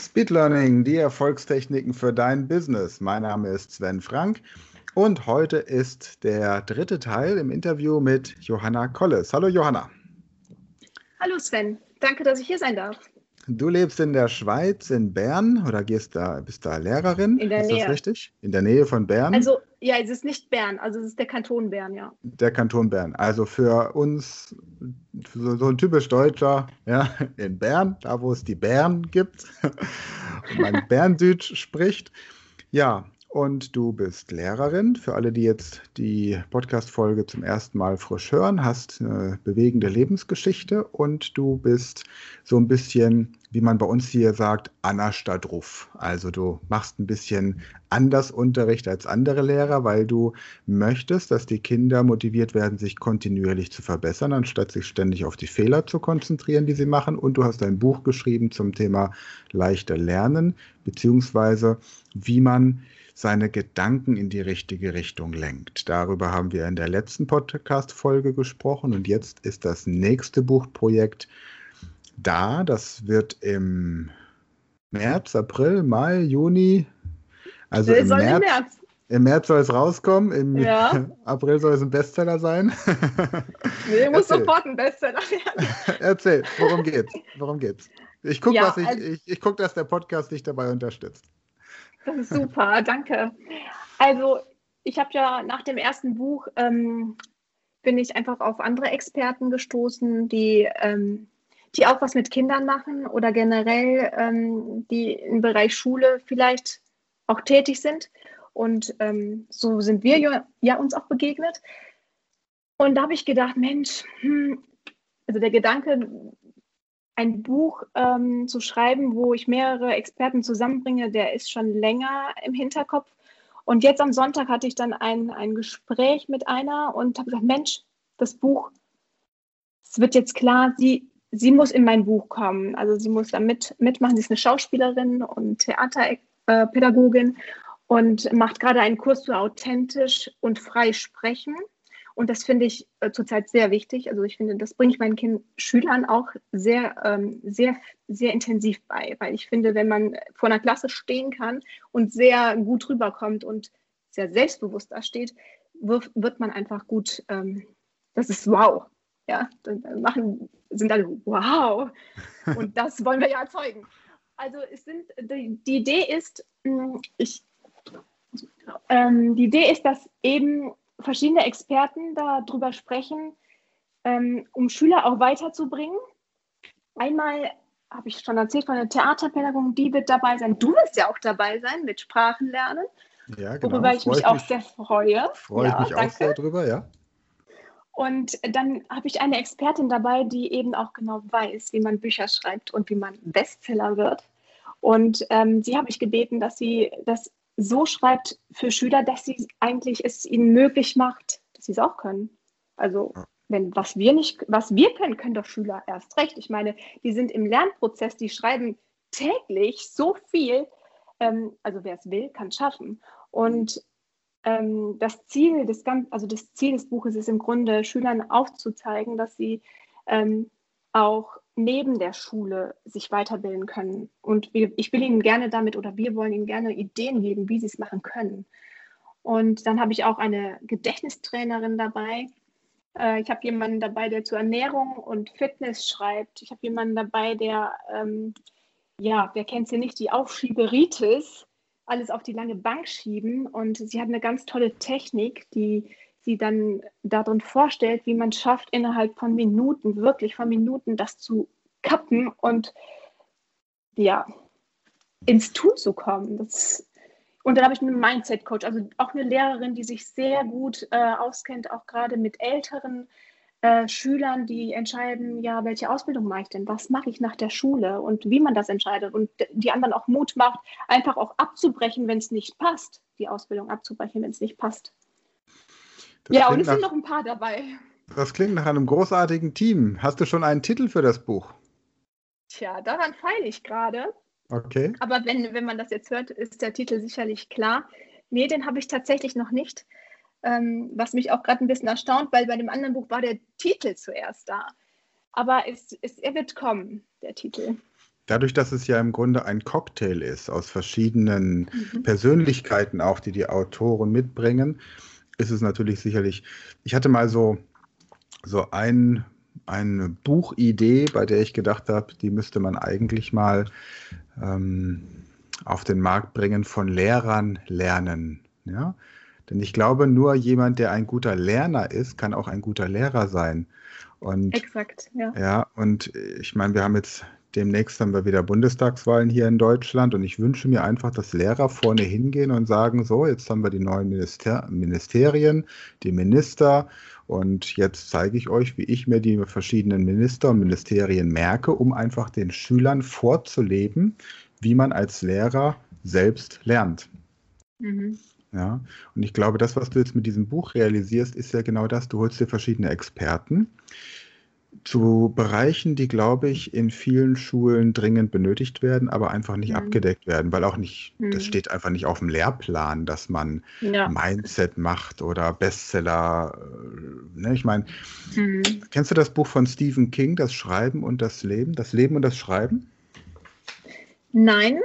Speed Learning, die Erfolgstechniken für dein Business. Mein Name ist Sven Frank und heute ist der dritte Teil im Interview mit Johanna Kolles. Hallo Johanna. Hallo Sven, danke, dass ich hier sein darf. Du lebst in der Schweiz, in Bern oder gehst da, bist da Lehrerin? In der ist Nähe. das richtig? In der Nähe von Bern? Also, ja, es ist nicht Bern, also es ist der Kanton Bern, ja. Der Kanton Bern. Also für uns so, so ein typisch Deutscher, ja, in Bern, da wo es die Bären gibt und man Berndeutsch spricht. Ja, und du bist Lehrerin. Für alle, die jetzt die Podcast-Folge zum ersten Mal frisch hören, hast eine bewegende Lebensgeschichte und du bist so ein bisschen, wie man bei uns hier sagt, Anna Stadruf. Also du machst ein bisschen anders Unterricht als andere Lehrer, weil du möchtest, dass die Kinder motiviert werden, sich kontinuierlich zu verbessern, anstatt sich ständig auf die Fehler zu konzentrieren, die sie machen. Und du hast ein Buch geschrieben zum Thema leichter Lernen, beziehungsweise wie man seine Gedanken in die richtige Richtung lenkt. Darüber haben wir in der letzten Podcast-Folge gesprochen und jetzt ist das nächste Buchprojekt da. Das wird im März, April, Mai, Juni, also im März, im März. im März soll es rauskommen, im Ja. April soll es ein Bestseller sein. Nee, muss Erzähl. sofort ein Bestseller werden. Erzähl, worum geht's? Worum geht's? Ich gucke, Ja, ich, also- ich, ich guck, dass der Podcast dich dabei unterstützt. Super, danke. Also, ich habe ja nach dem ersten Buch ähm, bin ich einfach auf andere Experten gestoßen, die, ähm, die auch was mit Kindern machen oder generell ähm, die im Bereich Schule vielleicht auch tätig sind. Und ähm, so sind wir ja, ja uns auch begegnet. Und da habe ich gedacht, Mensch, hm, also der Gedanke, ein Buch ähm, zu schreiben, wo ich mehrere Experten zusammenbringe, der ist schon länger im Hinterkopf. Und jetzt am Sonntag hatte ich dann ein, ein Gespräch mit einer und habe gesagt, Mensch, das Buch, es wird jetzt klar, sie, sie muss in mein Buch kommen. Also sie muss da mit, mitmachen. Sie ist eine Schauspielerin und Theaterpädagogin und macht gerade einen Kurs zu authentisch und frei sprechen. Und das finde ich äh, zurzeit sehr wichtig. Also ich finde, das bringe ich meinen kind Schülern auch sehr, ähm, sehr, sehr intensiv bei, weil ich finde, wenn man vor einer Klasse stehen kann und sehr gut rüberkommt und sehr selbstbewusst da steht, wird, wird man einfach gut, ähm, das ist wow. Ja, dann machen, sind alle wow. Und das wollen wir ja erzeugen. Also es sind, die, die Idee ist, mh, ich, ähm, die Idee ist, dass eben verschiedene Experten darüber sprechen, ähm, um Schüler auch weiterzubringen. Einmal habe ich schon erzählt von der Theaterpädagogin, die wird dabei sein. Du wirst ja auch dabei sein mit Sprachenlernen, Ja, genau. worüber ich mich auch sehr freue. Freue ich Ja, mich auch danke. sehr drüber, ja. Und dann habe ich eine Expertin dabei, die eben auch genau weiß, wie man Bücher schreibt und wie man Bestseller wird. Und ähm, sie habe ich gebeten, dass sie das so schreibt für Schüler, dass sie eigentlich es ihnen möglich macht, dass sie es auch können. Also wenn was wir nicht, was wir können, können doch Schüler erst recht. Ich meine, die sind im Lernprozess, die schreiben täglich so viel. Ähm, also wer es will, kann es schaffen. Und ähm, das Ziel des also das Ziel des Buches ist im Grunde, Schülern aufzuzeigen, dass sie ähm, auch neben der Schule sich weiterbilden können. Und wir, ich will ihnen gerne damit oder wir wollen ihnen gerne Ideen geben, wie sie es machen können. Und dann habe ich auch eine Gedächtnistrainerin dabei. Äh, ich habe jemanden dabei, der zur Ernährung und Fitness schreibt. Ich habe jemanden dabei, der, ähm, ja, wer kennt sie nicht, die Aufschieberitis, alles auf die lange Bank schieben. Und sie hat eine ganz tolle Technik, die sie dann darin vorstellt, wie man schafft, innerhalb von Minuten, wirklich von Minuten, das zu kappen und ja, ins Tun zu kommen. Das, und dann habe ich einen Mindset-Coach, also auch eine Lehrerin, die sich sehr gut äh, auskennt, auch gerade mit älteren äh, Schülern, die entscheiden, ja, welche Ausbildung mache ich denn? Was mache ich nach der Schule und wie man das entscheidet und die anderen auch Mut macht, einfach auch abzubrechen, wenn es nicht passt, die Ausbildung abzubrechen, wenn es nicht passt. Das ja, und es sind nach, noch ein paar dabei. das klingt nach einem großartigen Team. Hast du schon einen Titel für das Buch? Tja, daran feile ich gerade. Okay. Aber wenn, wenn man das jetzt hört, ist der Titel sicherlich klar. Nee, den habe ich tatsächlich noch nicht. Ähm, was mich auch gerade ein bisschen erstaunt, weil bei dem anderen Buch war der Titel zuerst da. Aber es, es, er wird kommen, der Titel. dadurch, dass es ja im Grunde ein Cocktail ist aus verschiedenen mhm. Persönlichkeiten auch, die die Autoren mitbringen, ist es natürlich sicherlich, ich hatte mal so, so ein, eine Buchidee, bei der ich gedacht habe, die müsste man eigentlich mal ähm, auf den Markt bringen, von Lehrern lernen. Ja? Denn ich glaube, nur jemand, der ein guter Lerner ist, kann auch ein guter Lehrer sein. Und, Exakt, ja. Ja, und ich meine, wir haben jetzt demnächst haben wir wieder Bundestagswahlen hier in Deutschland und ich wünsche mir einfach, dass Lehrer vorne hingehen und sagen, so, jetzt haben wir die neuen Minister Ministerien, die Minister und jetzt zeige ich euch, wie ich mir die verschiedenen Minister und Ministerien merke, um einfach den Schülern vorzuleben, wie man als Lehrer selbst lernt. Mhm. Ja, und ich glaube, das, was du jetzt mit diesem Buch realisierst, ist ja genau das. Du holst dir verschiedene Experten zu Bereichen, die, glaube ich, in vielen Schulen dringend benötigt werden, aber einfach nicht mhm. abgedeckt werden, weil auch nicht, mhm. das steht einfach nicht auf dem Lehrplan, dass man ja. Mindset macht oder Bestseller. Äh, ne? Ich meine, mhm. kennst du das Buch von Stephen King, Das Schreiben und das Leben? Das Leben und das Schreiben? Nein.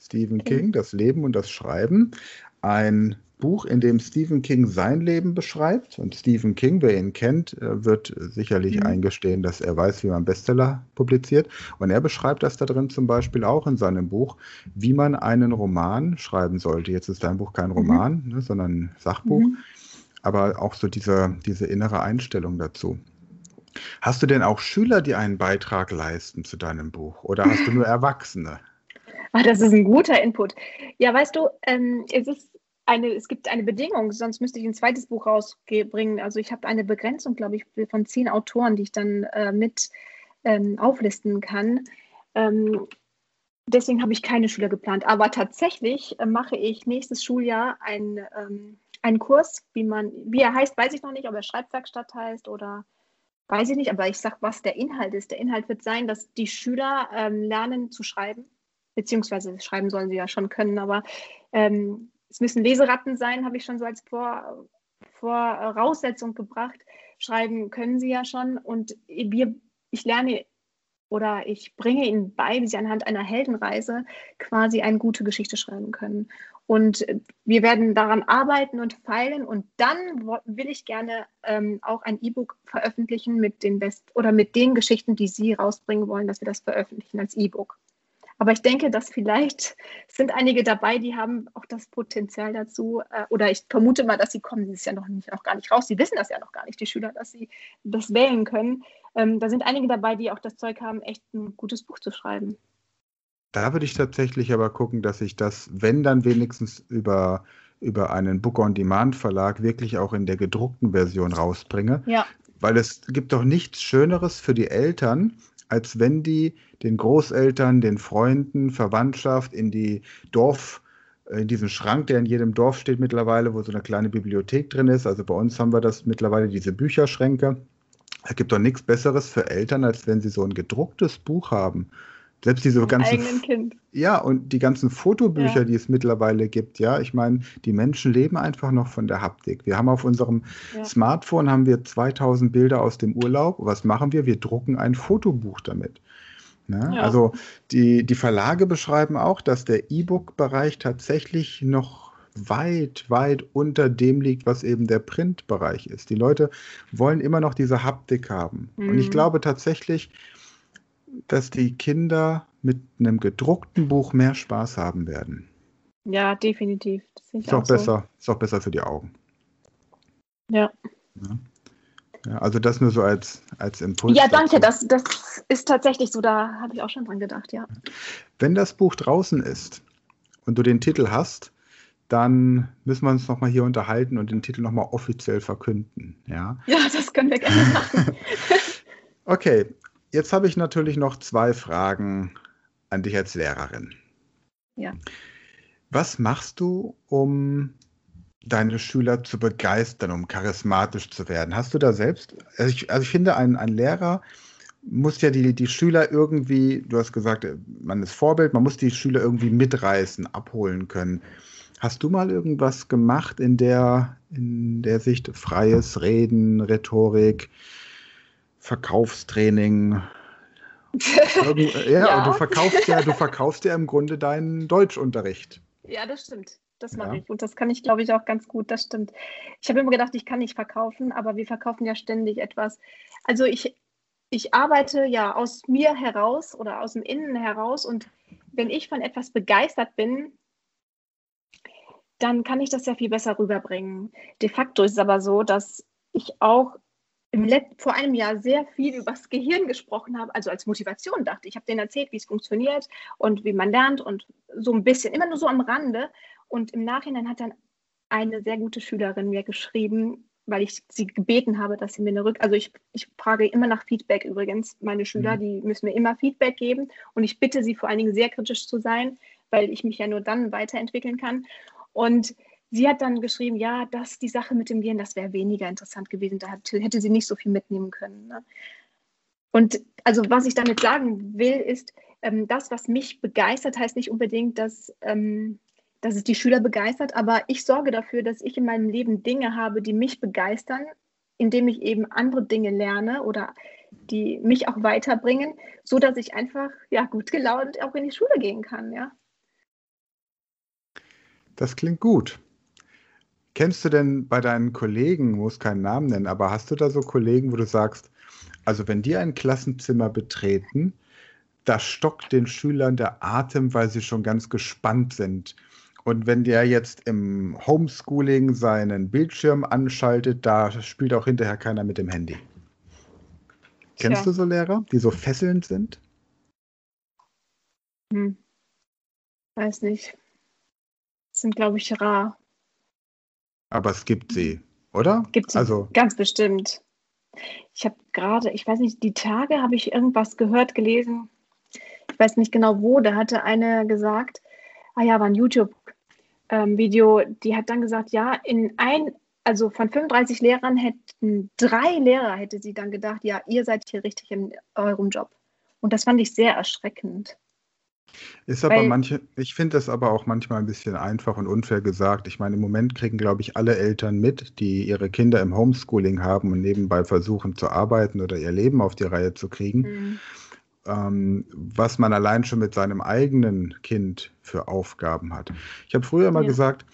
Stephen okay. King, Das Leben und das Schreiben. Ein Buch, in dem Stephen King sein Leben beschreibt. Und Stephen King, wer ihn kennt, äh, wird sicherlich mhm. eingestehen, dass er weiß, wie man Bestseller publiziert. Und er beschreibt das da drin zum Beispiel auch in seinem Buch, wie man einen Roman schreiben sollte. Jetzt ist dein Buch kein mhm. Roman, mhm. ne, sondern ein Sachbuch. Mhm. Aber auch so diese, diese innere Einstellung dazu. Hast du denn auch Schüler, die einen Beitrag leisten zu deinem Buch? Oder hast du nur Erwachsene? Ah, das ist ein guter Input. Ja, weißt du, ähm, es ist eine, es gibt eine Bedingung, sonst müsste ich ein zweites Buch rausbringen. Also ich habe eine Begrenzung, glaube ich, von zehn Autoren, die ich dann äh, mit ähm, auflisten kann. Ähm, deswegen habe ich keine Schüler geplant. Aber tatsächlich äh, mache ich nächstes Schuljahr ein, ähm, einen Kurs, wie man, wie er heißt, weiß ich noch nicht, ob er Schreibwerkstatt heißt oder weiß ich nicht, aber ich sage, was der Inhalt ist. Der Inhalt wird sein, dass die Schüler ähm, lernen zu schreiben, beziehungsweise schreiben sollen sie ja schon können, aber ähm, es müssen Leseratten sein, habe ich schon so als Vor Voraussetzung gebracht. Schreiben können sie ja schon und wir, ich lerne oder ich bringe ihnen bei, wie sie anhand einer Heldenreise quasi eine gute Geschichte schreiben können. Und wir werden daran arbeiten und feilen und dann will ich gerne ähm, auch ein E-Book veröffentlichen mit den Best oder mit den Geschichten, die Sie rausbringen wollen, dass wir das veröffentlichen als E-Book. Aber ich denke, dass vielleicht sind einige dabei, die haben auch das Potenzial dazu. Äh, oder ich vermute mal, dass sie kommen dieses Jahr noch, nicht, noch gar nicht raus. Sie wissen das ja noch gar nicht, die Schüler, dass sie das wählen können. Ähm, da sind einige dabei, die auch das Zeug haben, echt ein gutes Buch zu schreiben. Da würde ich tatsächlich aber gucken, dass ich das, wenn dann wenigstens über, über einen Book-on-Demand-Verlag wirklich auch in der gedruckten Version rausbringe. Ja. Weil es gibt doch nichts Schöneres für die Eltern, als wenn die den Großeltern, den Freunden, Verwandtschaft in die Dorf, äh, in diesen Schrank, der in jedem Dorf steht mittlerweile, wo so eine kleine Bibliothek drin ist. Also bei uns haben wir das mittlerweile, diese Bücherschränke. Es gibt doch nichts Besseres für Eltern, als wenn sie so ein gedrucktes Buch haben selbst diese ganzen. Ja, und die ganzen Fotobücher, ja. die es mittlerweile gibt, ja. Ich meine, die Menschen leben einfach noch von der Haptik. Wir haben auf unserem ja. Smartphone haben wir 2000 Bilder aus dem Urlaub. Was machen wir? Wir drucken ein Fotobuch damit. Ne? Ja. Also die, die Verlage beschreiben auch, dass der E-Book-Bereich tatsächlich noch weit, weit unter dem liegt, was eben der Print-Bereich ist. Die Leute wollen immer noch diese Haptik haben. Mhm. Und ich mhm. glaube tatsächlich, dass die Kinder mit einem gedruckten Buch mehr Spaß haben werden. Ja, definitiv. Das ist, auch, auch besser, so. ist auch besser für die Augen. Ja. ja. ja also das nur so als, als Impuls. Ja, danke. Das, das ist tatsächlich so. Da habe ich auch schon dran gedacht, ja. Wenn das Buch draußen ist und du den Titel hast, dann müssen wir uns nochmal hier unterhalten und den Titel nochmal offiziell verkünden. Ja? ja, das können wir gerne machen. okay, Jetzt habe ich natürlich noch zwei Fragen an dich als Lehrerin. Ja. Was machst du, um deine Schüler zu begeistern, um charismatisch zu werden? Hast du da selbst, also ich, also ich finde, ein, ein Lehrer muss ja die, die Schüler irgendwie, du hast gesagt, man ist Vorbild, man muss die Schüler irgendwie mitreißen, abholen können. Hast du mal irgendwas gemacht in der, in der Sicht freies Reden, Rhetorik, Verkaufstraining ja, ja, und du verkaufst ja, du verkaufst ja im Grunde deinen Deutschunterricht. Ja, das stimmt. Das mache ja. ich. Und das kann ich, glaube ich, auch ganz gut. Das stimmt. Ich habe immer gedacht, ich kann nicht verkaufen, aber wir verkaufen ja ständig etwas. Also ich, ich arbeite ja aus mir heraus oder aus dem Innen heraus und wenn ich von etwas begeistert bin, dann kann ich das ja viel besser rüberbringen. De facto ist es aber so, dass ich auch vor einem Jahr sehr viel über das Gehirn gesprochen habe, also als Motivation dachte. Ich habe denen erzählt, wie es funktioniert und wie man lernt und so ein bisschen, immer nur so am Rande. Und im Nachhinein hat dann eine sehr gute Schülerin mir geschrieben, weil ich sie gebeten habe, dass sie mir eine Rück... Also ich, ich frage immer nach Feedback übrigens. Meine Schüler, mhm. die müssen mir immer Feedback geben und ich bitte sie vor allen Dingen sehr kritisch zu sein, weil ich mich ja nur dann weiterentwickeln kann. Und sie hat dann geschrieben, ja, dass die Sache mit dem Gehirn, das wäre weniger interessant gewesen. Da hätte sie nicht so viel mitnehmen können. Ne? Und also was ich damit sagen will, ist, ähm, das, was mich begeistert, heißt nicht unbedingt, dass, ähm, dass es die Schüler begeistert, aber ich sorge dafür, dass ich in meinem Leben Dinge habe, die mich begeistern, indem ich eben andere Dinge lerne oder die mich auch weiterbringen, so dass ich einfach ja gut gelaunt auch in die Schule gehen kann, ja. Das klingt gut. Kennst du denn bei deinen Kollegen, muss keinen Namen nennen, aber hast du da so Kollegen, wo du sagst, also wenn die ein Klassenzimmer betreten, da stockt den Schülern der Atem, weil sie schon ganz gespannt sind. Und wenn der jetzt im Homeschooling seinen Bildschirm anschaltet, da spielt auch hinterher keiner mit dem Handy. Kennst du so Lehrer, die so fesselnd sind? Hm. Weiß nicht. Das sind, glaube ich, rar. Aber es gibt sie, oder? Gibt sie also, ganz bestimmt. Ich habe gerade, ich weiß nicht, die Tage habe ich irgendwas gehört, gelesen. Ich weiß nicht genau wo. Da hatte eine gesagt, ah ja, war ein YouTube-Video, ähm, die hat dann gesagt, ja, in ein, also von 35 Lehrern hätten drei Lehrer, hätte sie dann gedacht, ja, ihr seid hier richtig in eurem Job. Und das fand ich sehr erschreckend. Ist aber Weil, manche, ich finde das aber auch manchmal ein bisschen einfach und unfair gesagt. Ich meine, im Moment kriegen, glaube ich, alle Eltern mit, die ihre Kinder im Homeschooling haben und nebenbei versuchen zu arbeiten oder ihr Leben auf die Reihe zu kriegen, mhm. ähm, was man allein schon mit seinem eigenen Kind für Aufgaben hat. Ich habe früher mal ja. gesagt,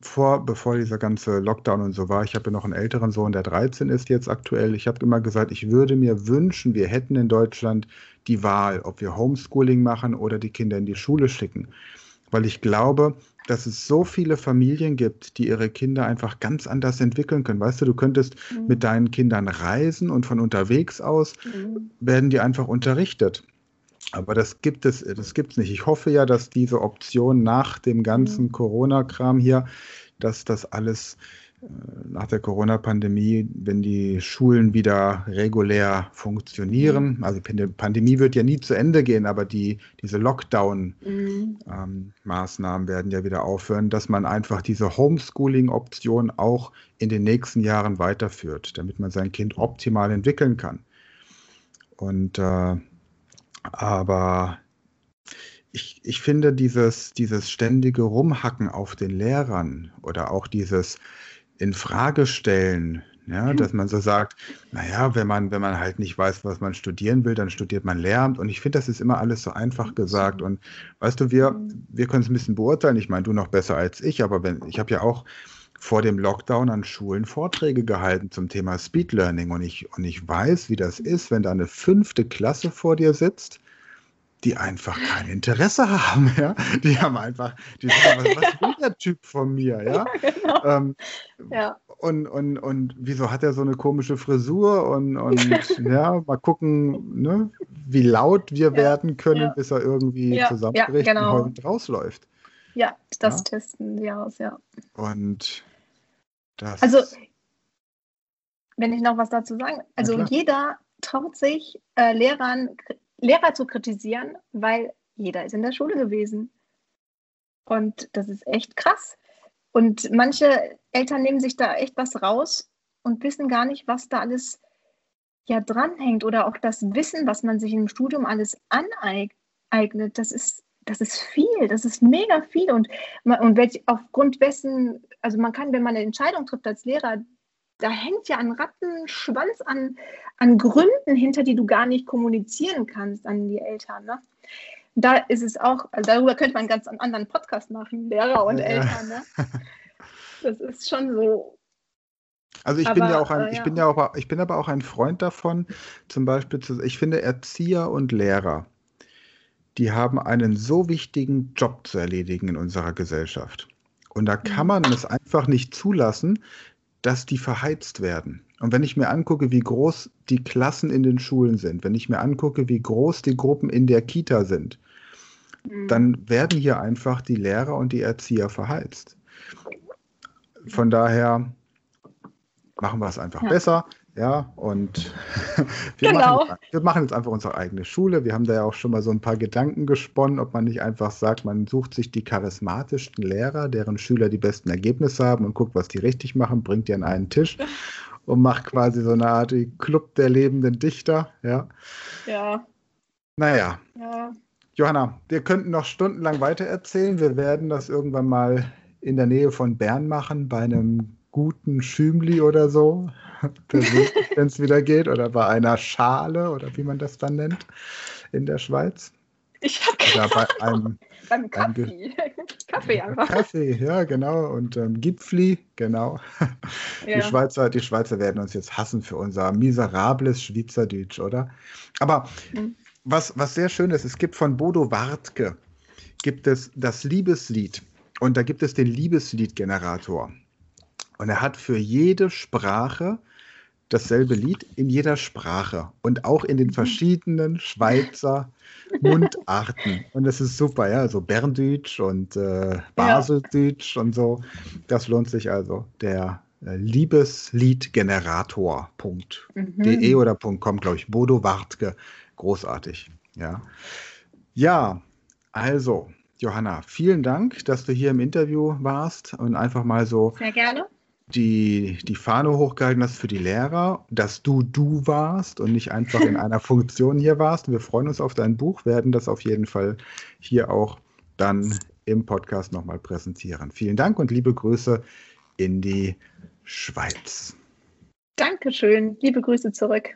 vor, bevor dieser ganze Lockdown und so war, ich habe ja noch einen älteren Sohn, der 13 ist jetzt aktuell. Ich habe immer gesagt, ich würde mir wünschen, wir hätten in Deutschland die Wahl, ob wir Homeschooling machen oder die Kinder in die Schule schicken. Weil ich glaube, dass es so viele Familien gibt, die ihre Kinder einfach ganz anders entwickeln können. Weißt du, du könntest mhm. mit deinen Kindern reisen und von unterwegs aus mhm. werden die einfach unterrichtet. Aber das gibt es, das gibt es nicht. Ich hoffe ja, dass diese Option nach dem ganzen mhm. Corona-Kram hier, dass das alles äh, nach der Corona-Pandemie, wenn die Schulen wieder regulär funktionieren, mhm. also die Pandemie wird ja nie zu Ende gehen, aber die, diese Lockdown-Maßnahmen mhm. ähm, werden ja wieder aufhören, dass man einfach diese Homeschooling-Option auch in den nächsten Jahren weiterführt, damit man sein Kind optimal entwickeln kann. Und äh, aber ich, ich finde dieses, dieses ständige Rumhacken auf den Lehrern oder auch dieses Infragestellen, ja, mhm. dass man so sagt, naja, wenn man, wenn man halt nicht weiß, was man studieren will, dann studiert man Lehramt. Und ich finde, das ist immer alles so einfach gesagt. Und weißt du, wir, mhm. wir können es ein bisschen beurteilen. Ich meine, du noch besser als ich, aber wenn, ich habe ja auch vor dem Lockdown an Schulen Vorträge gehalten zum Thema Speed Learning. Und ich, und ich weiß, wie das ist, wenn da eine fünfte Klasse vor dir sitzt die einfach kein Interesse haben, ja. Die haben einfach, die sagen, was, was will der Typ von mir, ja? ja, genau. ähm, ja. Und, und, und wieso hat er so eine komische Frisur und, und ja, mal gucken, ne, wie laut wir ja. werden können, bis er irgendwie zusammenbricht genau. und rausläuft. Ja, das testen wir aus, ja. Und das. Also, wenn ich noch was dazu sagen, also jeder traut sich äh, Lehrern Lehrer zu kritisieren, weil jeder ist in der Schule gewesen. Und das ist echt krass. Und manche Eltern nehmen sich da echt was raus und wissen gar nicht, was da alles ja dranhängt oder auch das Wissen, was man sich im Studium alles aneignet. Das ist, das ist viel, das ist mega viel. Und, und welch, aufgrund dessen, also man kann, wenn man eine Entscheidung trifft als Lehrer, da hängt ja ein Rattenschwanz an, an Gründen hinter, die du gar nicht kommunizieren kannst an die Eltern. Ne? Da ist es auch, also darüber könnte man einen ganz anderen Podcast machen, Lehrer und ja. Eltern. Ne? Das ist schon so. Also ich aber, bin ja auch ein, äh, ich bin ja auch, ich bin aber auch ein Freund davon, zum Beispiel zu, ich finde Erzieher und Lehrer, die haben einen so wichtigen Job zu erledigen in unserer Gesellschaft. Und da kann mhm. man es einfach nicht zulassen, dass die verheizt werden. Und wenn ich mir angucke, wie groß die Klassen in den Schulen sind, wenn ich mir angucke, wie groß die Gruppen in der Kita sind, mhm. dann werden hier einfach die Lehrer und die Erzieher verheizt. Von daher machen wir es einfach ja. besser. Ja, und wir, genau. machen, wir machen jetzt einfach unsere eigene Schule. Wir haben da ja auch schon mal so ein paar Gedanken gesponnen, ob man nicht einfach sagt, man sucht sich die charismatischsten Lehrer, deren Schüler die besten Ergebnisse haben und guckt, was die richtig machen, bringt die an einen Tisch und macht quasi so eine Art Club der lebenden Dichter. Ja. Ja. Naja. Ja. Johanna, wir könnten noch stundenlang weitererzählen. Wir werden das irgendwann mal in der Nähe von Bern machen, bei einem guten Schümli oder so, wenn es wieder geht, oder bei einer Schale oder wie man das dann nennt in der Schweiz. Ich habe keine bei einem, Beim Kaffee. Kaffee einfach. Kaffee, ja, genau. Und ähm, Gipfli, genau. Ja. Die, Schweizer, die Schweizer werden uns jetzt hassen für unser miserables Schweizerdeutsch, oder? Aber mhm. was, was sehr schön ist, es gibt von Bodo Wartke gibt es das Liebeslied. Und da gibt es den Liebesliedgenerator. Und er hat für jede Sprache dasselbe Lied in jeder Sprache und auch in den verschiedenen Schweizer Mundarten. Und das ist super, ja, also Berndeutsch und äh, Baseldeutsch ja. und so. Das lohnt sich also. Der äh, Liebesliedgenerator.de mhm. oder .com, glaube ich. Bodo Wartke. Großartig. Ja. Ja, also, Johanna, vielen Dank, dass du hier im Interview warst und einfach mal so Sehr gerne die, die Fahne hochgehalten hast für die Lehrer, dass du du warst und nicht einfach in einer Funktion hier warst. Wir freuen uns auf dein Buch, werden das auf jeden Fall hier auch dann im Podcast nochmal präsentieren. Vielen Dank und liebe Grüße in die Schweiz. Dankeschön. Liebe Grüße zurück.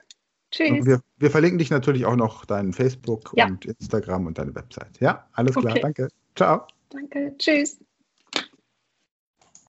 Tschüss. Wir, wir, verlinken dich natürlich auch noch deinen Facebook ja. und Instagram und deine Website. Ja, alles klar. Okay. Danke. Ciao. Danke. Tschüss.